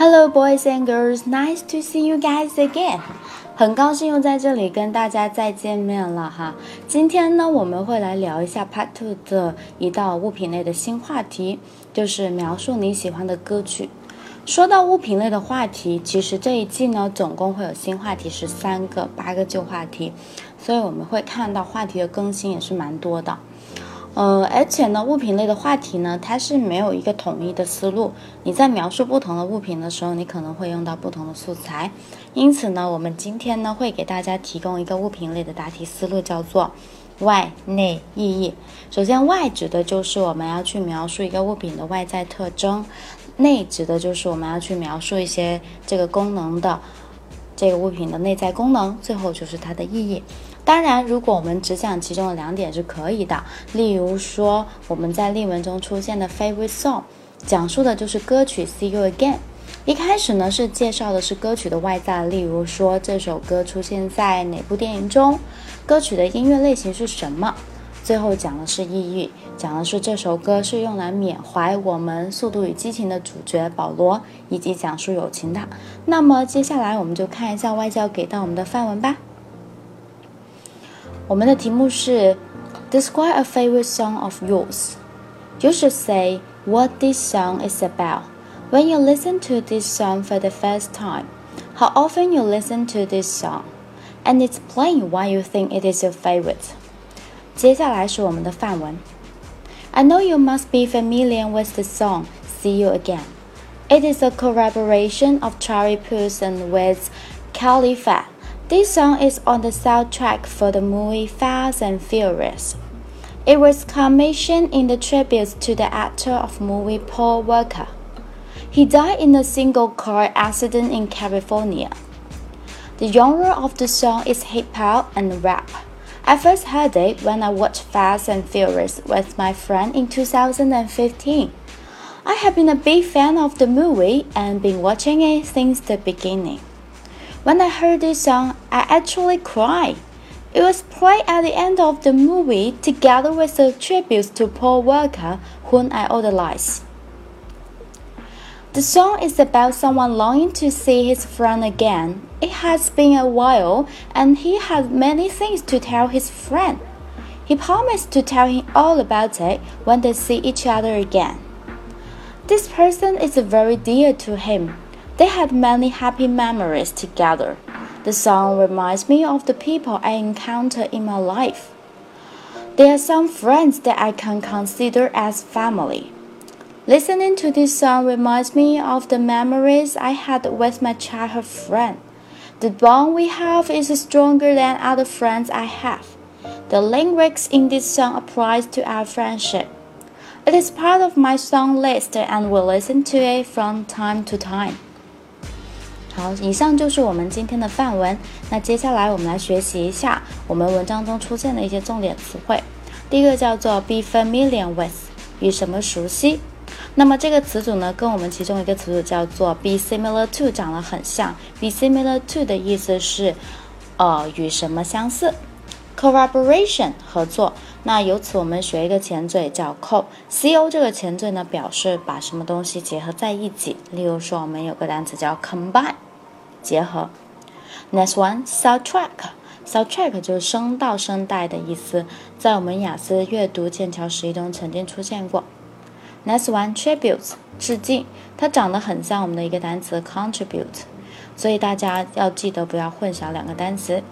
Hello, boys and girls. Nice to see you guys again. 很高兴又在这里跟大家再见面了哈。今天呢，我们会来聊一下 Part Two 的一道物品类的新话题，就是描述你喜欢的歌曲。说到物品类的话题，其实这一季呢，总共会有新话题十三个，八个旧话题，所以我们会看到话题的更新也是蛮多的。呃，而且呢，物品类的话题呢，它是没有一个统一的思路。你在描述不同的物品的时候，你可能会用到不同的素材。因此呢，我们今天呢会给大家提供一个物品类的答题思路，叫做外内意义。首先，外指的就是我们要去描述一个物品的外在特征，内指的就是我们要去描述一些这个功能的这个物品的内在功能，最后就是它的意义。当然，如果我们只讲其中的两点是可以的。例如说，我们在例文中出现的 favorite song，讲述的就是歌曲 See You Again。一开始呢是介绍的是歌曲的外在，例如说这首歌出现在哪部电影中，歌曲的音乐类型是什么。最后讲的是意义，讲的是这首歌是用来缅怀我们《速度与激情》的主角保罗，以及讲述友情的。那么接下来我们就看一下外教给到我们的范文吧。我们的题目是 Describe a favorite song of yours. You should say what this song is about. When you listen to this song for the first time, how often you listen to this song, and explain why you think it is your favorite. 接下来是我们的范文。I know you must be familiar with the song See You Again. It is a collaboration of Charlie Puth and with Kelly Fat. This song is on the soundtrack for the movie Fast and Furious. It was commissioned in the tribute to the actor of movie Paul Walker. He died in a single car accident in California. The genre of the song is hip hop and rap. I first heard it when I watched Fast and Furious with my friend in 2015. I have been a big fan of the movie and been watching it since the beginning. When I heard this song, I actually cried. It was played at the end of the movie together with the tributes to Paul Walker, whom I idolize. The song is about someone longing to see his friend again. It has been a while, and he has many things to tell his friend. He promised to tell him all about it when they see each other again. This person is very dear to him, they had many happy memories together. The song reminds me of the people I encounter in my life. There are some friends that I can consider as family. Listening to this song reminds me of the memories I had with my childhood friend. The bond we have is stronger than other friends I have. The lyrics in this song applies to our friendship. It is part of my song list and will listen to it from time to time. 好，以上就是我们今天的范文。那接下来我们来学习一下我们文章中出现的一些重点词汇。第一个叫做 be familiar with，与什么熟悉。 那么这个词组呢，跟我们其中一个词组叫做 be similar to 长得很像。be similar to 的意思是，呃，与什么相似。collaboration 合作。那由此我们学一个前缀叫 co，co 这个前缀呢，表示把什么东西结合在一起。例如说，我们有个单词叫 combine。结合。Next one, soundtrack. Soundtrack 就是声道、声带的意思，在我们雅思阅读剑桥十一中曾经出现过。Next one, tributes，致敬，它长得很像我们的一个单词 contribute，所以大家要记得不要混淆两个单词。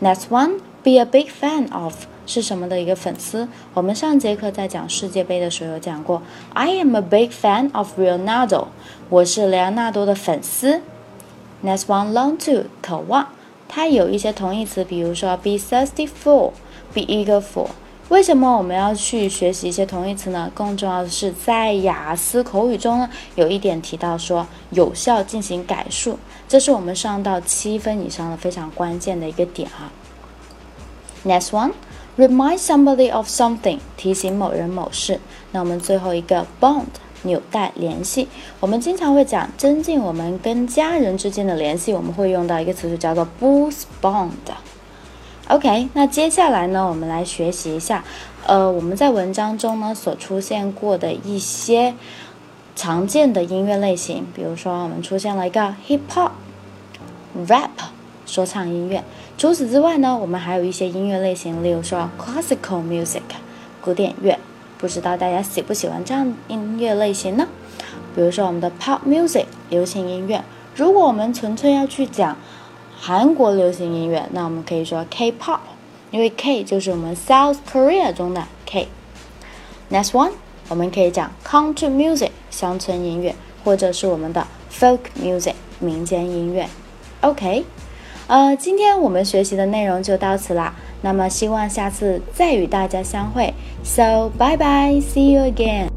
Next one, be a big fan of 是什么的一个粉丝？我们上节课在讲世界杯的时候有讲过，I am a big fan of Ronaldo，我是莱昂纳多的粉丝。Next one, long to 渴望，它有一些同义词，比如说 be thirsty for, be eager for。为什么我们要去学习一些同义词呢？更重要的是，在雅思口语中呢，有一点提到说有效进行改述，这是我们上到七分以上的非常关键的一个点啊。Next one, remind somebody of something，提醒某人某事。那我们最后一个 bond。纽带联系，我们经常会讲增进我们跟家人之间的联系，我们会用到一个词组叫做 boost bond。OK，那接下来呢，我们来学习一下，呃，我们在文章中呢所出现过的一些常见的音乐类型，比如说我们出现了一个 hip hop、rap 说唱音乐。除此之外呢，我们还有一些音乐类型，例如说 classical music 古典乐。不知道大家喜不喜欢这样音乐类型呢？比如说我们的 pop music 流行音乐。如果我们纯粹要去讲韩国流行音乐，那我们可以说 K-pop，因为 K 就是我们 South Korea 中的 K。Next one，我们可以讲 country music 乡村音乐，或者是我们的 folk music 民间音乐。OK，呃，今天我们学习的内容就到此啦。那么希望下次再与大家相会。So bye bye, see you again.